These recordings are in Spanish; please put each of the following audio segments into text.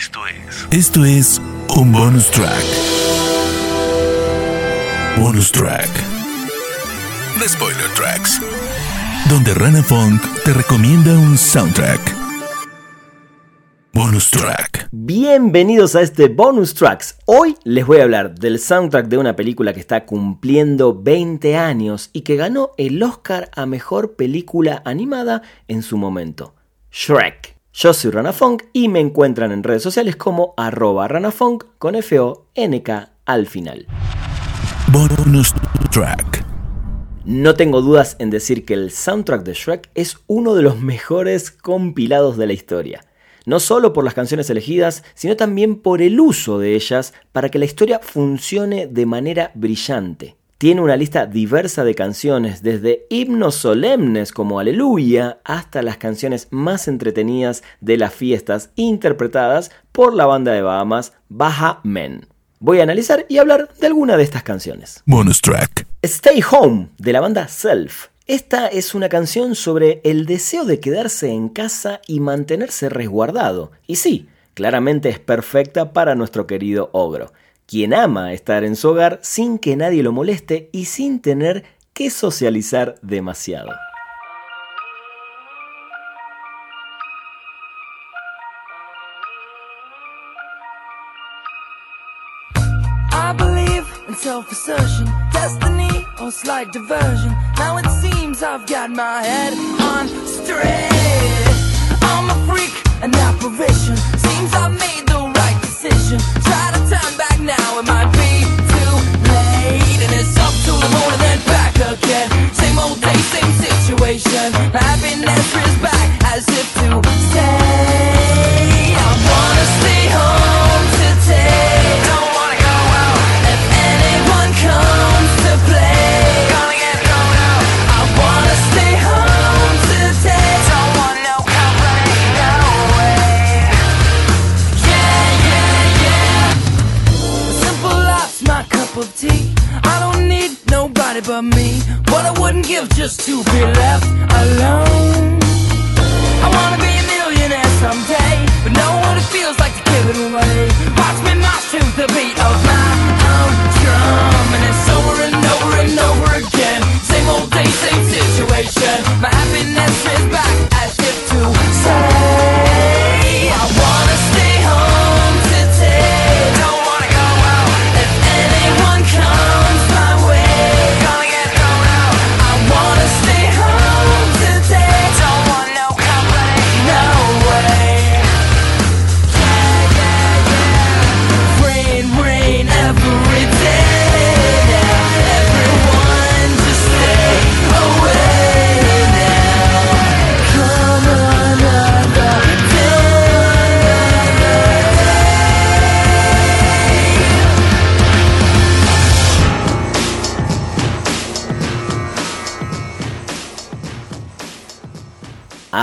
Esto es. Esto es un bonus track. Bonus track. The Spoiler Tracks. Donde Rana Funk te recomienda un soundtrack. Bonus track. Bienvenidos a este bonus tracks. Hoy les voy a hablar del soundtrack de una película que está cumpliendo 20 años y que ganó el Oscar a mejor película animada en su momento. Shrek. Yo soy Rana Funk y me encuentran en redes sociales como arroba ranafunk con F-O-N-K al final. Bonus track. No tengo dudas en decir que el soundtrack de Shrek es uno de los mejores compilados de la historia. No solo por las canciones elegidas, sino también por el uso de ellas para que la historia funcione de manera brillante. Tiene una lista diversa de canciones, desde himnos solemnes como Aleluya hasta las canciones más entretenidas de las fiestas interpretadas por la banda de Bahamas Baja Men. Voy a analizar y hablar de alguna de estas canciones. Bonus track. Stay Home de la banda Self. Esta es una canción sobre el deseo de quedarse en casa y mantenerse resguardado. Y sí, claramente es perfecta para nuestro querido ogro quien ama estar en su hogar sin que nadie lo moleste y sin tener que socializar demasiado. I believe in self-assertion, destiny or slight diversion. Now it seems I've got my head on straight. I'm a freak, an apparition. Seems I've made the right decision. Try to now, it might be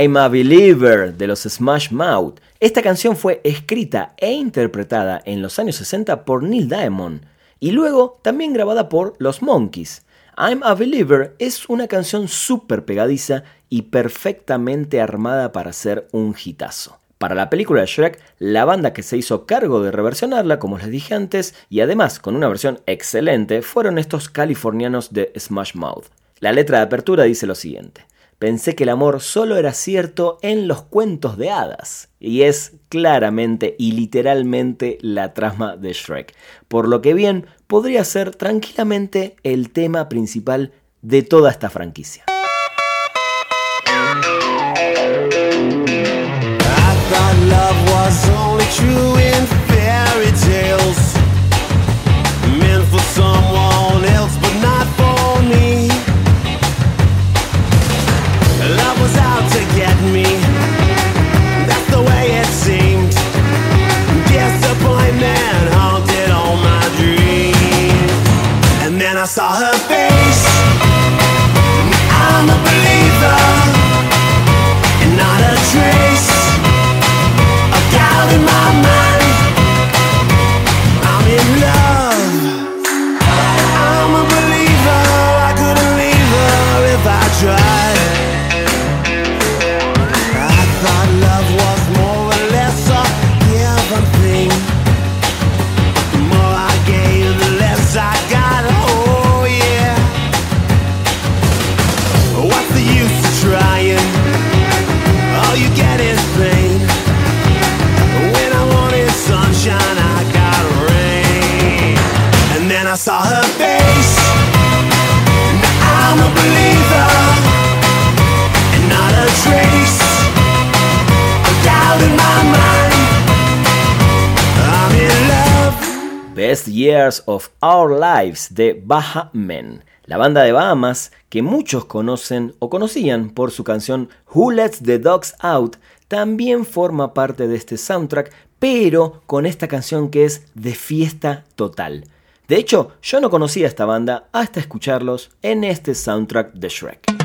I'm a Believer de los Smash Mouth. Esta canción fue escrita e interpretada en los años 60 por Neil Diamond y luego también grabada por los Monkeys. I'm a Believer es una canción súper pegadiza y perfectamente armada para ser un hitazo. Para la película de Shrek, la banda que se hizo cargo de reversionarla, como les dije antes, y además con una versión excelente, fueron estos californianos de Smash Mouth. La letra de apertura dice lo siguiente. Pensé que el amor solo era cierto en los cuentos de hadas. Y es claramente y literalmente la trama de Shrek. Por lo que bien podría ser tranquilamente el tema principal de toda esta franquicia. Best Years of Our Lives de Baha Men, la banda de Bahamas que muchos conocen o conocían por su canción Who Lets the Dogs Out, también forma parte de este soundtrack, pero con esta canción que es de fiesta total. De hecho, yo no conocía esta banda hasta escucharlos en este soundtrack de Shrek.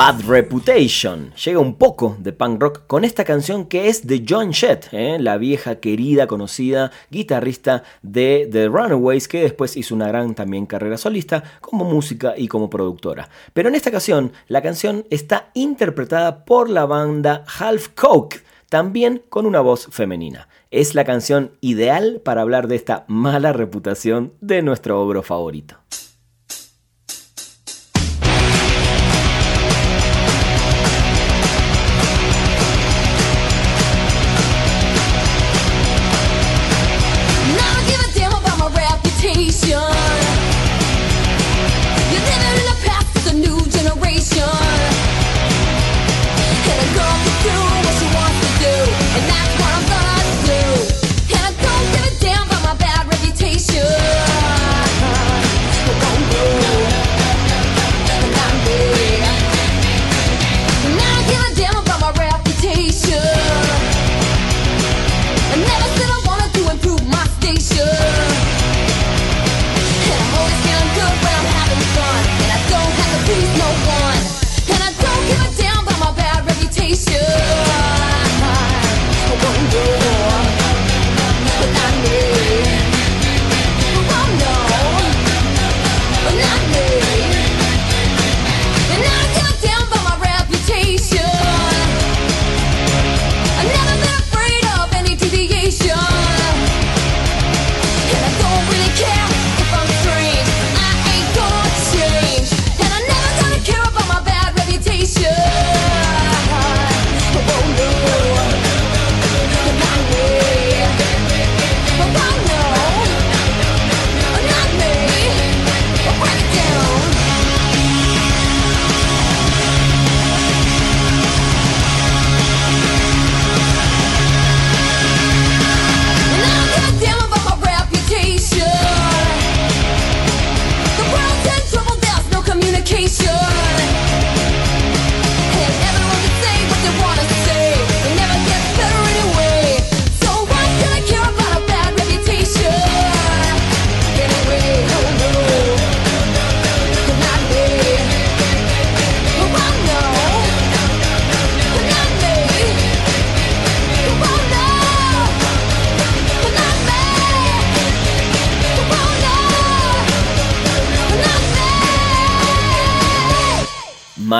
Bad Reputation. Llega un poco de punk rock con esta canción que es de John Jett, ¿eh? la vieja, querida, conocida guitarrista de The Runaways, que después hizo una gran también carrera solista como música y como productora. Pero en esta ocasión, la canción está interpretada por la banda Half Coke, también con una voz femenina. Es la canción ideal para hablar de esta mala reputación de nuestro obro favorito.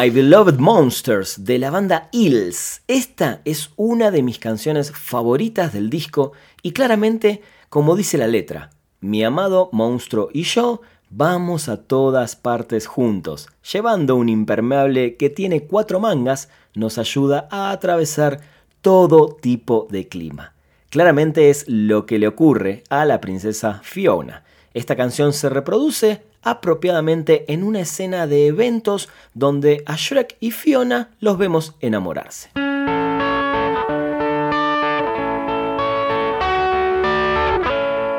My Beloved Monsters de la banda Hills. Esta es una de mis canciones favoritas del disco y claramente, como dice la letra, mi amado monstruo y yo vamos a todas partes juntos, llevando un impermeable que tiene cuatro mangas, nos ayuda a atravesar todo tipo de clima. Claramente es lo que le ocurre a la princesa Fiona. Esta canción se reproduce apropiadamente en una escena de eventos donde a Shrek y Fiona los vemos enamorarse.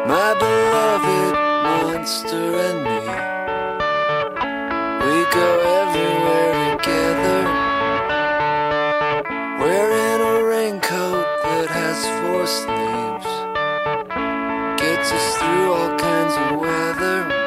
My beloved monster and me. We go everywhere together. Wearing a raincoat that has four sleeves. Gets us through all kinds of weather.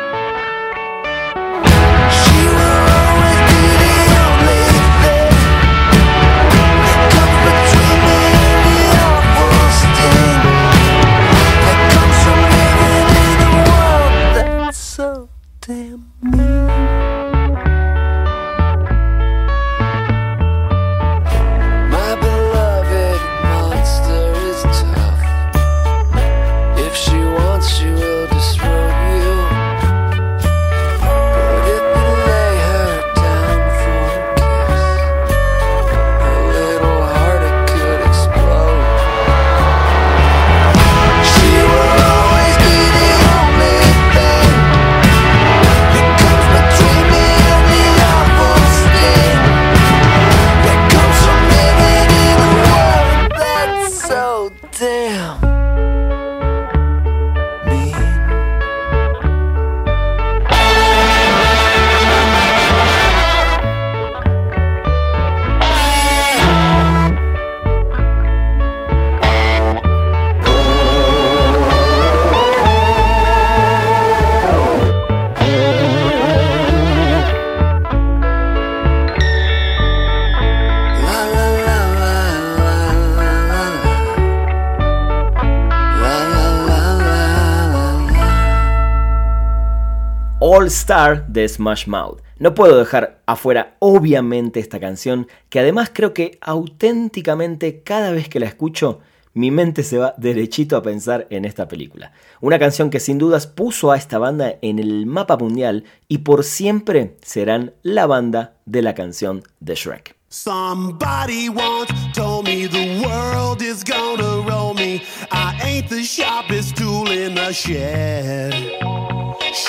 All Star de Smash Mouth. No puedo dejar afuera obviamente esta canción, que además creo que auténticamente cada vez que la escucho, mi mente se va derechito a pensar en esta película. Una canción que sin dudas puso a esta banda en el mapa mundial y por siempre serán la banda de la canción de Shrek.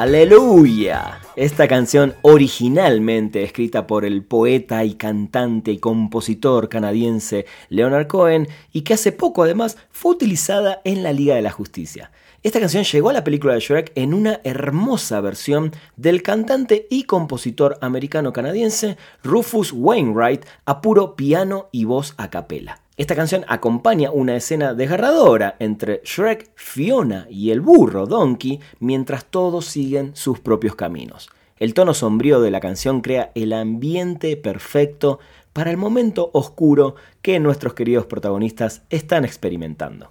¡Aleluya! Esta canción originalmente escrita por el poeta y cantante y compositor canadiense Leonard Cohen y que hace poco además fue utilizada en la Liga de la Justicia. Esta canción llegó a la película de Shrek en una hermosa versión del cantante y compositor americano-canadiense Rufus Wainwright a puro piano y voz a capela. Esta canción acompaña una escena desgarradora entre Shrek, Fiona y el burro Donkey mientras todos siguen sus propios caminos. El tono sombrío de la canción crea el ambiente perfecto para el momento oscuro que nuestros queridos protagonistas están experimentando.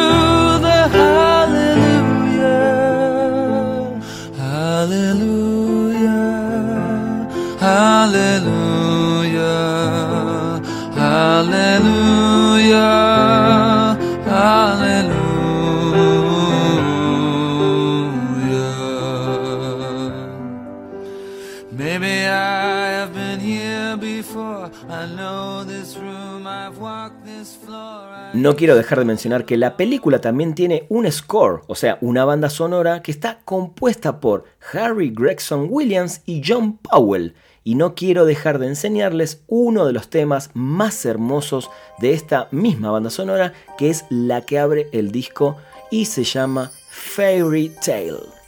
Hallelujah. No quiero dejar de mencionar que la película también tiene un score, o sea, una banda sonora que está compuesta por Harry Gregson Williams y John Powell. Y no quiero dejar de enseñarles uno de los temas más hermosos de esta misma banda sonora, que es la que abre el disco y se llama Fairy Tale.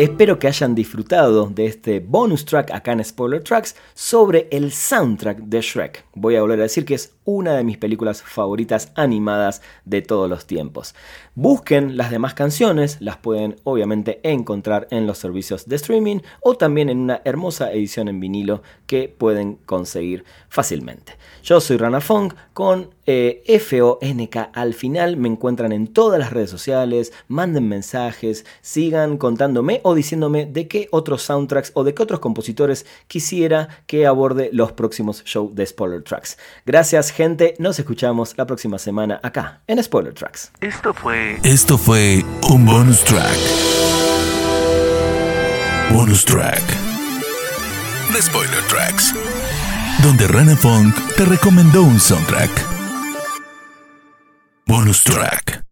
Espero que hayan disfrutado de este bonus track acá en Spoiler Tracks sobre el soundtrack de Shrek. Voy a volver a decir que es una de mis películas favoritas animadas de todos los tiempos. Busquen las demás canciones, las pueden obviamente encontrar en los servicios de streaming o también en una hermosa edición en vinilo que pueden conseguir fácilmente. Yo soy Rana Fong con eh, F-O-N-K al final. Me encuentran en todas las redes sociales. Manden mensajes, sigan contándome o diciéndome de qué otros soundtracks o de qué otros compositores quisiera que aborde los próximos shows de Spoiler Tracks. Gracias, gente. Nos escuchamos la próxima semana acá en Spoiler Tracks. Esto fue. Esto fue un bonus track. Bonus track. De Spoiler Tracks. Donde Rana Funk te recomendó un soundtrack. Bonus track.